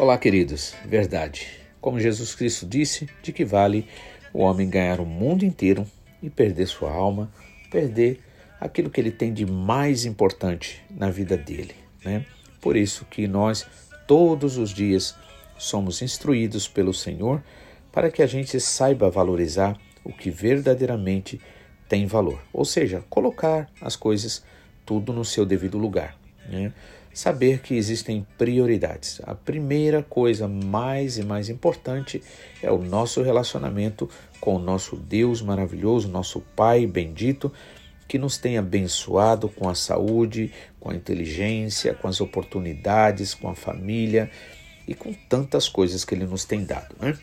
Olá, queridos. Verdade. Como Jesus Cristo disse, de que vale o homem ganhar o mundo inteiro e perder sua alma, perder aquilo que ele tem de mais importante na vida dele, né? Por isso que nós todos os dias somos instruídos pelo Senhor para que a gente saiba valorizar o que verdadeiramente tem valor, ou seja, colocar as coisas tudo no seu devido lugar, né? Saber que existem prioridades. A primeira coisa mais e mais importante é o nosso relacionamento com o nosso Deus maravilhoso, nosso Pai bendito, que nos tem abençoado com a saúde, com a inteligência, com as oportunidades, com a família e com tantas coisas que Ele nos tem dado. Né?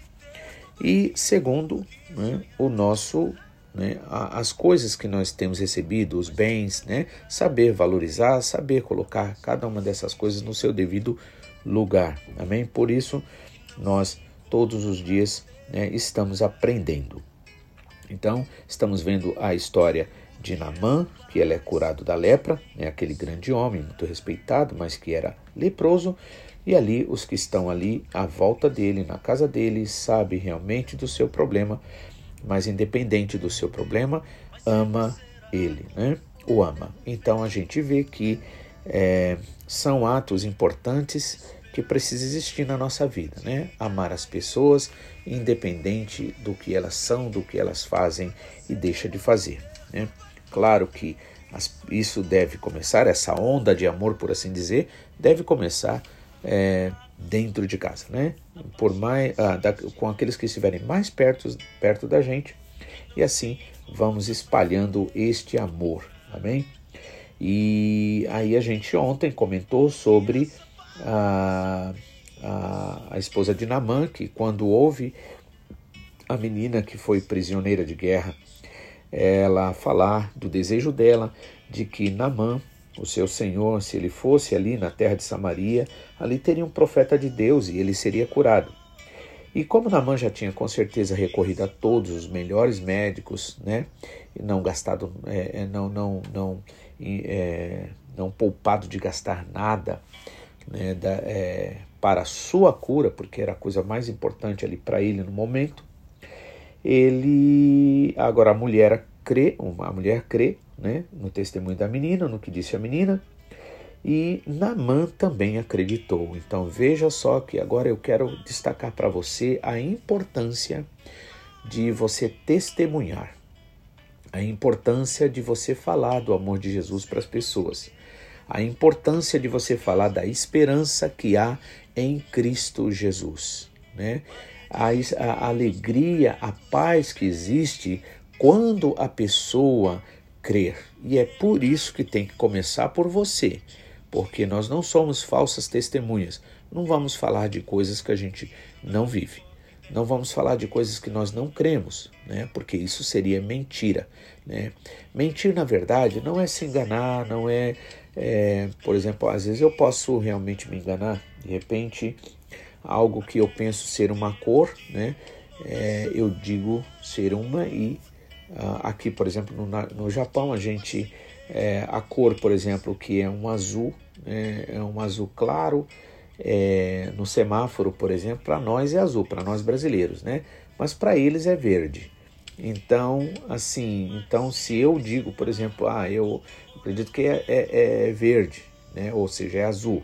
E segundo, né, o nosso né, as coisas que nós temos recebido, os bens, né, saber valorizar, saber colocar cada uma dessas coisas no seu devido lugar. Amém? Por isso, nós todos os dias né, estamos aprendendo. Então, estamos vendo a história de Namã, que ele é curado da lepra, né, aquele grande homem muito respeitado, mas que era leproso, e ali os que estão ali à volta dele, na casa dele, sabem realmente do seu problema mas independente do seu problema, ama ele, né? O ama. Então a gente vê que é, são atos importantes que precisam existir na nossa vida, né? Amar as pessoas, independente do que elas são, do que elas fazem e deixa de fazer, né? Claro que as, isso deve começar, essa onda de amor, por assim dizer, deve começar é, dentro de casa, né? Por mais, ah, da, com aqueles que estiverem mais perto, perto da gente, e assim vamos espalhando este amor, amém? E aí a gente ontem comentou sobre a, a, a esposa de Namã, que quando houve a menina que foi prisioneira de guerra, ela falar do desejo dela de que Namã o seu Senhor, se ele fosse ali na terra de Samaria, ali teria um profeta de Deus e ele seria curado. E como Namã já tinha com certeza recorrido a todos os melhores médicos, né, não gastado, é, é não, não, não, é, não poupado de gastar nada né, da, é, para a sua cura, porque era a coisa mais importante ali para ele no momento, ele agora a mulher crê, uma mulher crê né, no testemunho da menina, no que disse a menina, e Namã também acreditou. Então veja só que agora eu quero destacar para você a importância de você testemunhar, a importância de você falar do amor de Jesus para as pessoas, a importância de você falar da esperança que há em Cristo Jesus, né? A, a alegria, a paz que existe quando a pessoa crer. E é por isso que tem que começar por você, porque nós não somos falsas testemunhas. Não vamos falar de coisas que a gente não vive. Não vamos falar de coisas que nós não cremos, né? Porque isso seria mentira, né? Mentir, na verdade, não é se enganar, não é, é, por exemplo, às vezes eu posso realmente me enganar. De repente, algo que eu penso ser uma cor, né? É, eu digo ser uma e aqui, por exemplo, no, no Japão, a gente é, a cor, por exemplo, que é um azul, é, é um azul claro. É, no semáforo, por exemplo, para nós é azul, para nós brasileiros, né? Mas para eles é verde. Então, assim, então se eu digo, por exemplo, ah, eu acredito que é, é, é verde, né? Ou seja, é azul.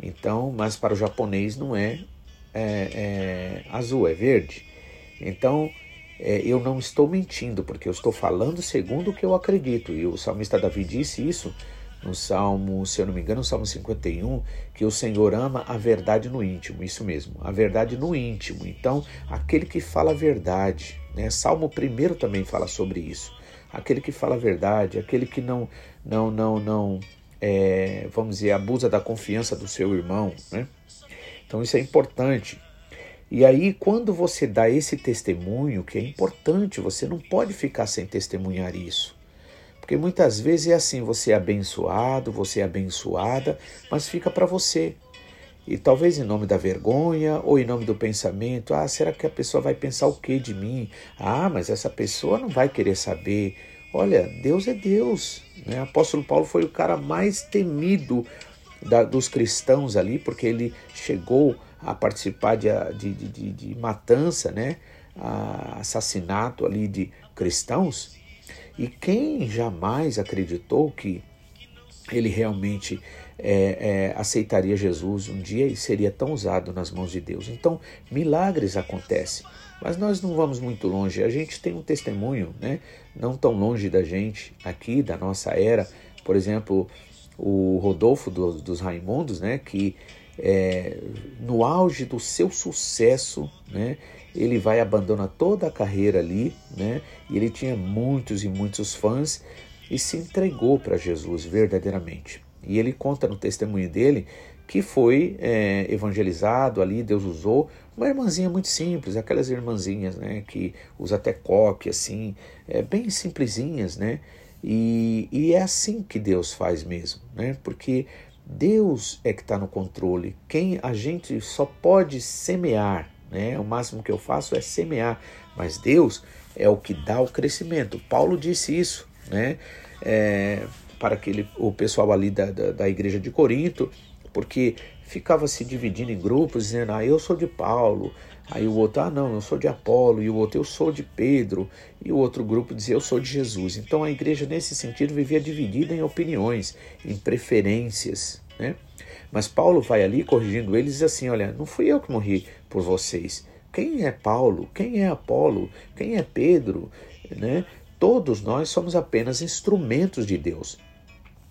Então, mas para o japonês não é, é, é azul, é verde. Então, é, eu não estou mentindo, porque eu estou falando segundo o que eu acredito. E o salmista Davi disse isso no Salmo, se eu não me engano, no Salmo 51, que o Senhor ama a verdade no íntimo, isso mesmo, a verdade no íntimo. Então, aquele que fala a verdade, né? Salmo 1 também fala sobre isso. Aquele que fala a verdade, aquele que não, não, não, não, é, vamos dizer, abusa da confiança do seu irmão, né? Então, isso é importante. E aí, quando você dá esse testemunho, que é importante, você não pode ficar sem testemunhar isso. Porque muitas vezes é assim, você é abençoado, você é abençoada, mas fica para você. E talvez em nome da vergonha ou em nome do pensamento, ah, será que a pessoa vai pensar o que de mim? Ah, mas essa pessoa não vai querer saber. Olha, Deus é Deus. Né? O apóstolo Paulo foi o cara mais temido da, dos cristãos ali, porque ele chegou a participar de, de, de, de matança, né? A assassinato ali de cristãos. E quem jamais acreditou que ele realmente é, é, aceitaria Jesus um dia e seria tão usado nas mãos de Deus? Então, milagres acontecem. Mas nós não vamos muito longe. A gente tem um testemunho, né? Não tão longe da gente, aqui, da nossa era. Por exemplo, o Rodolfo do, dos Raimundos, né? Que é, no auge do seu sucesso, né? ele vai abandonar toda a carreira ali, né? E ele tinha muitos e muitos fãs e se entregou para Jesus verdadeiramente. E ele conta no testemunho dele que foi é, evangelizado ali, Deus usou uma irmãzinha muito simples, aquelas irmãzinhas, né, que usa até coque, assim, é, bem simplesinhas, né, e, e é assim que Deus faz mesmo, né, porque Deus é que está no controle, quem a gente só pode semear, né? O máximo que eu faço é semear, mas Deus é o que dá o crescimento. Paulo disse isso, né? É, para aquele, o pessoal ali da, da, da igreja de Corinto, porque ficava se dividindo em grupos, dizendo, ah, eu sou de Paulo, aí o outro, ah, não, eu sou de Apolo, e o outro, eu sou de Pedro, e o outro grupo dizia, eu sou de Jesus. Então a igreja, nesse sentido, vivia dividida em opiniões, em preferências, né? Mas Paulo vai ali corrigindo eles assim: Olha, não fui eu que morri por vocês. Quem é Paulo? Quem é Apolo? Quem é Pedro? Né? Todos nós somos apenas instrumentos de Deus.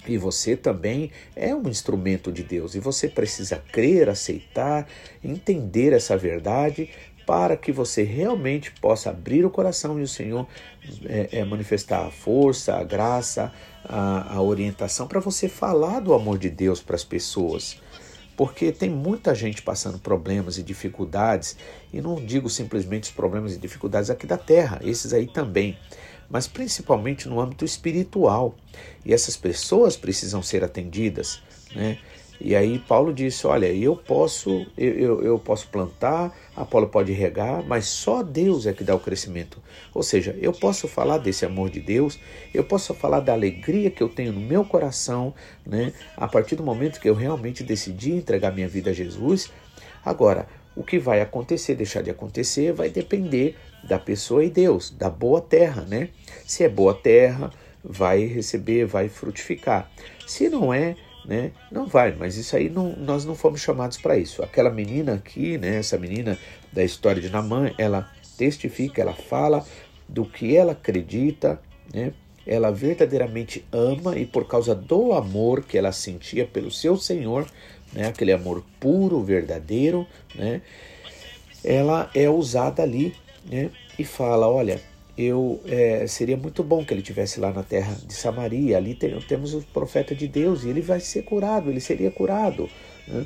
E você também é um instrumento de Deus. E você precisa crer, aceitar, entender essa verdade para que você realmente possa abrir o coração e o Senhor é, é, manifestar a força, a graça, a, a orientação para você falar do amor de Deus para as pessoas. Porque tem muita gente passando problemas e dificuldades, e não digo simplesmente os problemas e dificuldades aqui da terra, esses aí também, mas principalmente no âmbito espiritual. E essas pessoas precisam ser atendidas, né? E aí Paulo disse: Olha, eu posso, eu, eu, eu, posso plantar, Apolo pode regar, mas só Deus é que dá o crescimento. Ou seja, eu posso falar desse amor de Deus, eu posso falar da alegria que eu tenho no meu coração, né? A partir do momento que eu realmente decidi entregar minha vida a Jesus. Agora, o que vai acontecer, deixar de acontecer, vai depender da pessoa e Deus, da boa terra, né? Se é boa terra, vai receber, vai frutificar. Se não é, né? Não vai, mas isso aí não, nós não fomos chamados para isso. Aquela menina aqui, né? Essa menina da história de Namã, ela testifica, ela fala do que ela acredita, né? Ela verdadeiramente ama e por causa do amor que ela sentia pelo seu Senhor, né? Aquele amor puro, verdadeiro, né? Ela é usada ali, né? E fala, olha, eu é, seria muito bom que ele tivesse lá na terra de Samaria. Ali tem, temos o profeta de Deus e ele vai ser curado, ele seria curado. Né?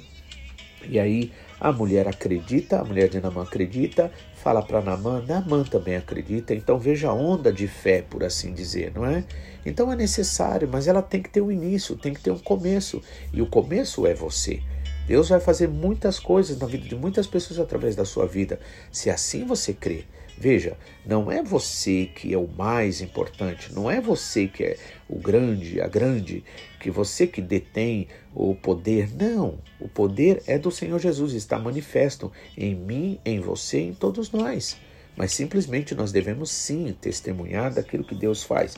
E aí a mulher acredita, a mulher de Namã acredita, fala para Namã, Namã também acredita. Então veja a onda de fé, por assim dizer, não é? Então é necessário, mas ela tem que ter um início, tem que ter um começo. E o começo é você. Deus vai fazer muitas coisas na vida de muitas pessoas através da sua vida, se assim você crê. Veja, não é você que é o mais importante, não é você que é o grande, a grande, que você que detém o poder. Não, o poder é do Senhor Jesus, está manifesto em mim, em você, em todos nós. Mas simplesmente nós devemos sim testemunhar daquilo que Deus faz.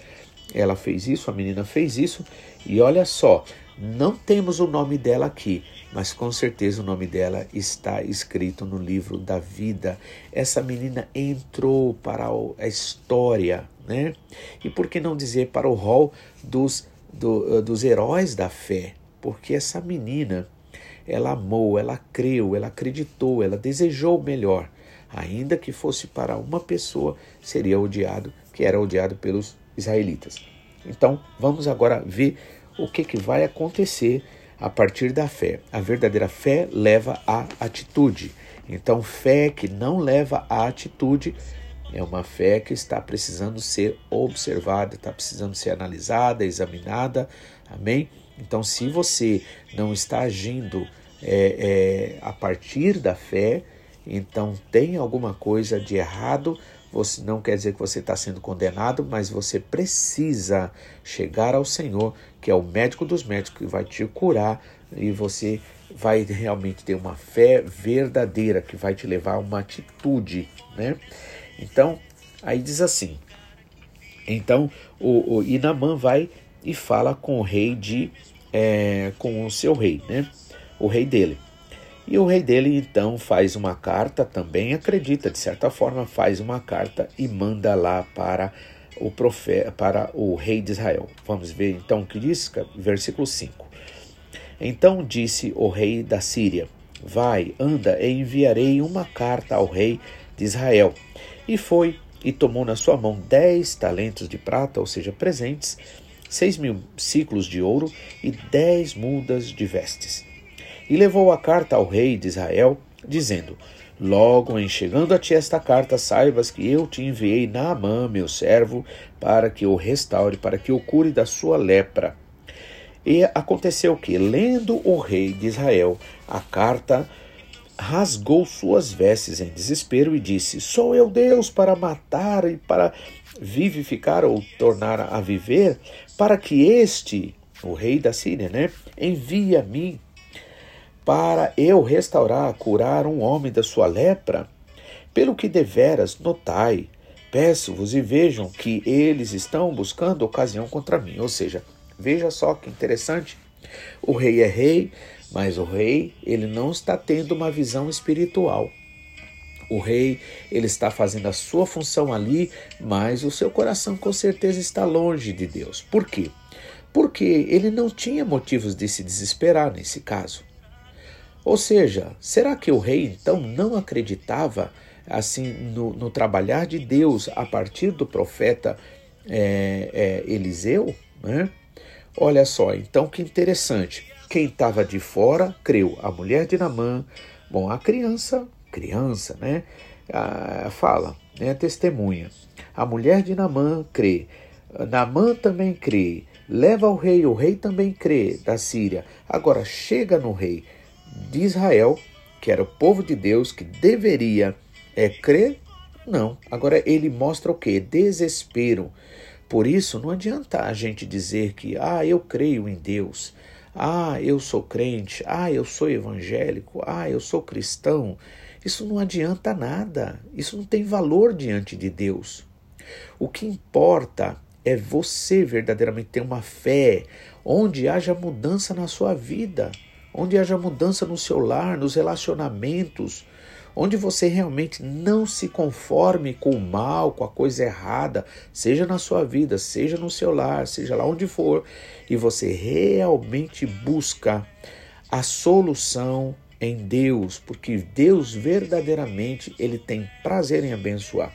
Ela fez isso, a menina fez isso, e olha só, não temos o nome dela aqui, mas com certeza o nome dela está escrito no livro da vida. Essa menina entrou para a história, né? E por que não dizer para o rol dos, do, eh, dos heróis da fé? Porque essa menina, ela amou, ela creu, ela acreditou, ela desejou o melhor. Ainda que fosse para uma pessoa, seria odiado, que era odiado pelos israelitas. Então, vamos agora ver o que, que vai acontecer a partir da fé. A verdadeira fé leva à atitude. Então, fé que não leva à atitude é uma fé que está precisando ser observada, está precisando ser analisada, examinada. Amém? Então, se você não está agindo é, é, a partir da fé, então tem alguma coisa de errado. Você não quer dizer que você está sendo condenado, mas você precisa chegar ao Senhor, que é o médico dos médicos, que vai te curar e você vai realmente ter uma fé verdadeira que vai te levar a uma atitude, né? Então, aí diz assim. Então, o, o Inamã vai e fala com o rei de é, com o seu rei, né? O rei dele. E o rei dele então faz uma carta, também acredita, de certa forma, faz uma carta e manda lá para o profeta, para o rei de Israel. Vamos ver então o que diz, versículo 5. Então disse o rei da Síria: Vai, anda, e enviarei uma carta ao rei de Israel. E foi e tomou na sua mão dez talentos de prata, ou seja, presentes, seis mil ciclos de ouro e dez mudas de vestes. E levou a carta ao rei de Israel, dizendo: Logo em chegando a ti esta carta, saibas que eu te enviei Naamã, meu servo, para que o restaure, para que o cure da sua lepra. E aconteceu que, lendo o rei de Israel a carta, rasgou suas vestes em desespero e disse: Sou eu Deus para matar e para vivificar ou tornar a viver, para que este, o rei da Síria, né, envie a mim para eu restaurar, curar um homem da sua lepra? Pelo que deveras notai, peço-vos e vejam que eles estão buscando ocasião contra mim. Ou seja, veja só que interessante. O rei é rei, mas o rei, ele não está tendo uma visão espiritual. O rei, ele está fazendo a sua função ali, mas o seu coração com certeza está longe de Deus. Por quê? Porque ele não tinha motivos de se desesperar nesse caso. Ou seja, será que o rei então não acreditava assim no, no trabalhar de Deus a partir do profeta é, é, Eliseu? Né? Olha só, então que interessante. Quem estava de fora creu. A mulher de Namã, bom, a criança, criança, né? Fala, né? Testemunha. A mulher de Namã crê. Namã também crê. Leva ao rei, o rei também crê da Síria. Agora chega no rei de Israel, que era o povo de Deus, que deveria é, crer. Não. Agora ele mostra o que? Desespero. Por isso, não adianta a gente dizer que, ah, eu creio em Deus. Ah, eu sou crente. Ah, eu sou evangélico. Ah, eu sou cristão. Isso não adianta nada. Isso não tem valor diante de Deus. O que importa é você verdadeiramente ter uma fé onde haja mudança na sua vida, onde haja mudança no seu lar, nos relacionamentos, onde você realmente não se conforme com o mal, com a coisa errada, seja na sua vida, seja no seu lar, seja lá onde for, e você realmente busca a solução em Deus, porque Deus verdadeiramente ele tem prazer em abençoar.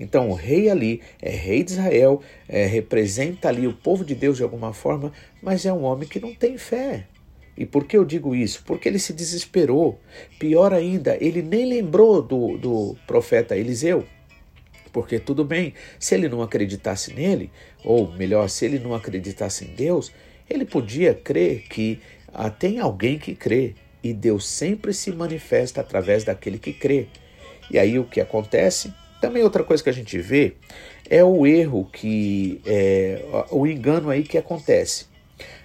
Então o rei ali é rei de Israel, é, representa ali o povo de Deus de alguma forma, mas é um homem que não tem fé. E por que eu digo isso? Porque ele se desesperou. Pior ainda, ele nem lembrou do, do profeta Eliseu. Porque tudo bem, se ele não acreditasse nele, ou melhor, se ele não acreditasse em Deus, ele podia crer que ah, tem alguém que crê. E Deus sempre se manifesta através daquele que crê. E aí o que acontece? Também outra coisa que a gente vê é o erro que, é, o engano aí que acontece.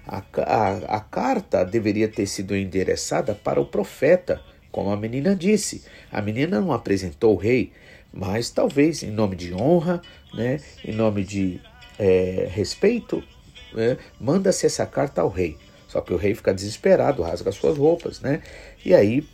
A, a, a carta deveria ter sido endereçada para o profeta, como a menina disse. A menina não apresentou o rei, mas talvez em nome de honra, né, em nome de é, respeito, né, manda-se essa carta ao rei. Só que o rei fica desesperado, rasga suas roupas, né? E aí,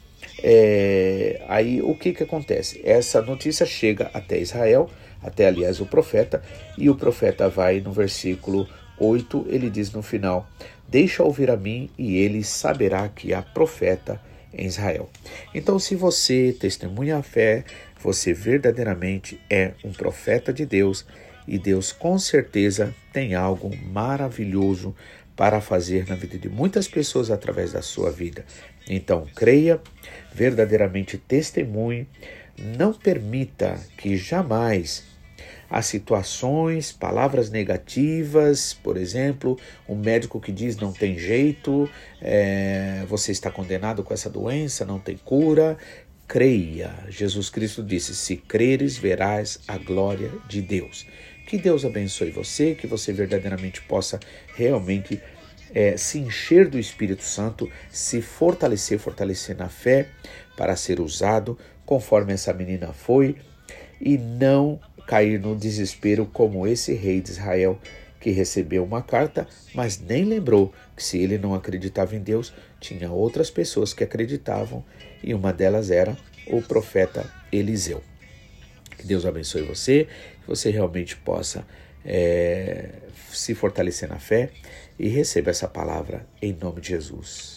é, aí o que que acontece? Essa notícia chega até Israel, até aliás o profeta, e o profeta vai no versículo 8, ele diz no final: Deixa ouvir a mim, e ele saberá que há profeta em Israel. Então, se você testemunha a fé, você verdadeiramente é um profeta de Deus, e Deus com certeza tem algo maravilhoso para fazer na vida de muitas pessoas através da sua vida. Então, creia, verdadeiramente testemunhe, não permita que jamais as situações, palavras negativas, por exemplo, um médico que diz não tem jeito, é, você está condenado com essa doença, não tem cura. Creia, Jesus Cristo disse: se creres, verás a glória de Deus. Que Deus abençoe você, que você verdadeiramente possa realmente é, se encher do Espírito Santo, se fortalecer, fortalecer na fé para ser usado conforme essa menina foi e não cair no desespero como esse rei de Israel que recebeu uma carta, mas nem lembrou que se ele não acreditava em Deus, tinha outras pessoas que acreditavam e uma delas era o profeta Eliseu. Que Deus abençoe você, que você realmente possa é, se fortalecer na fé e receba essa palavra em nome de Jesus.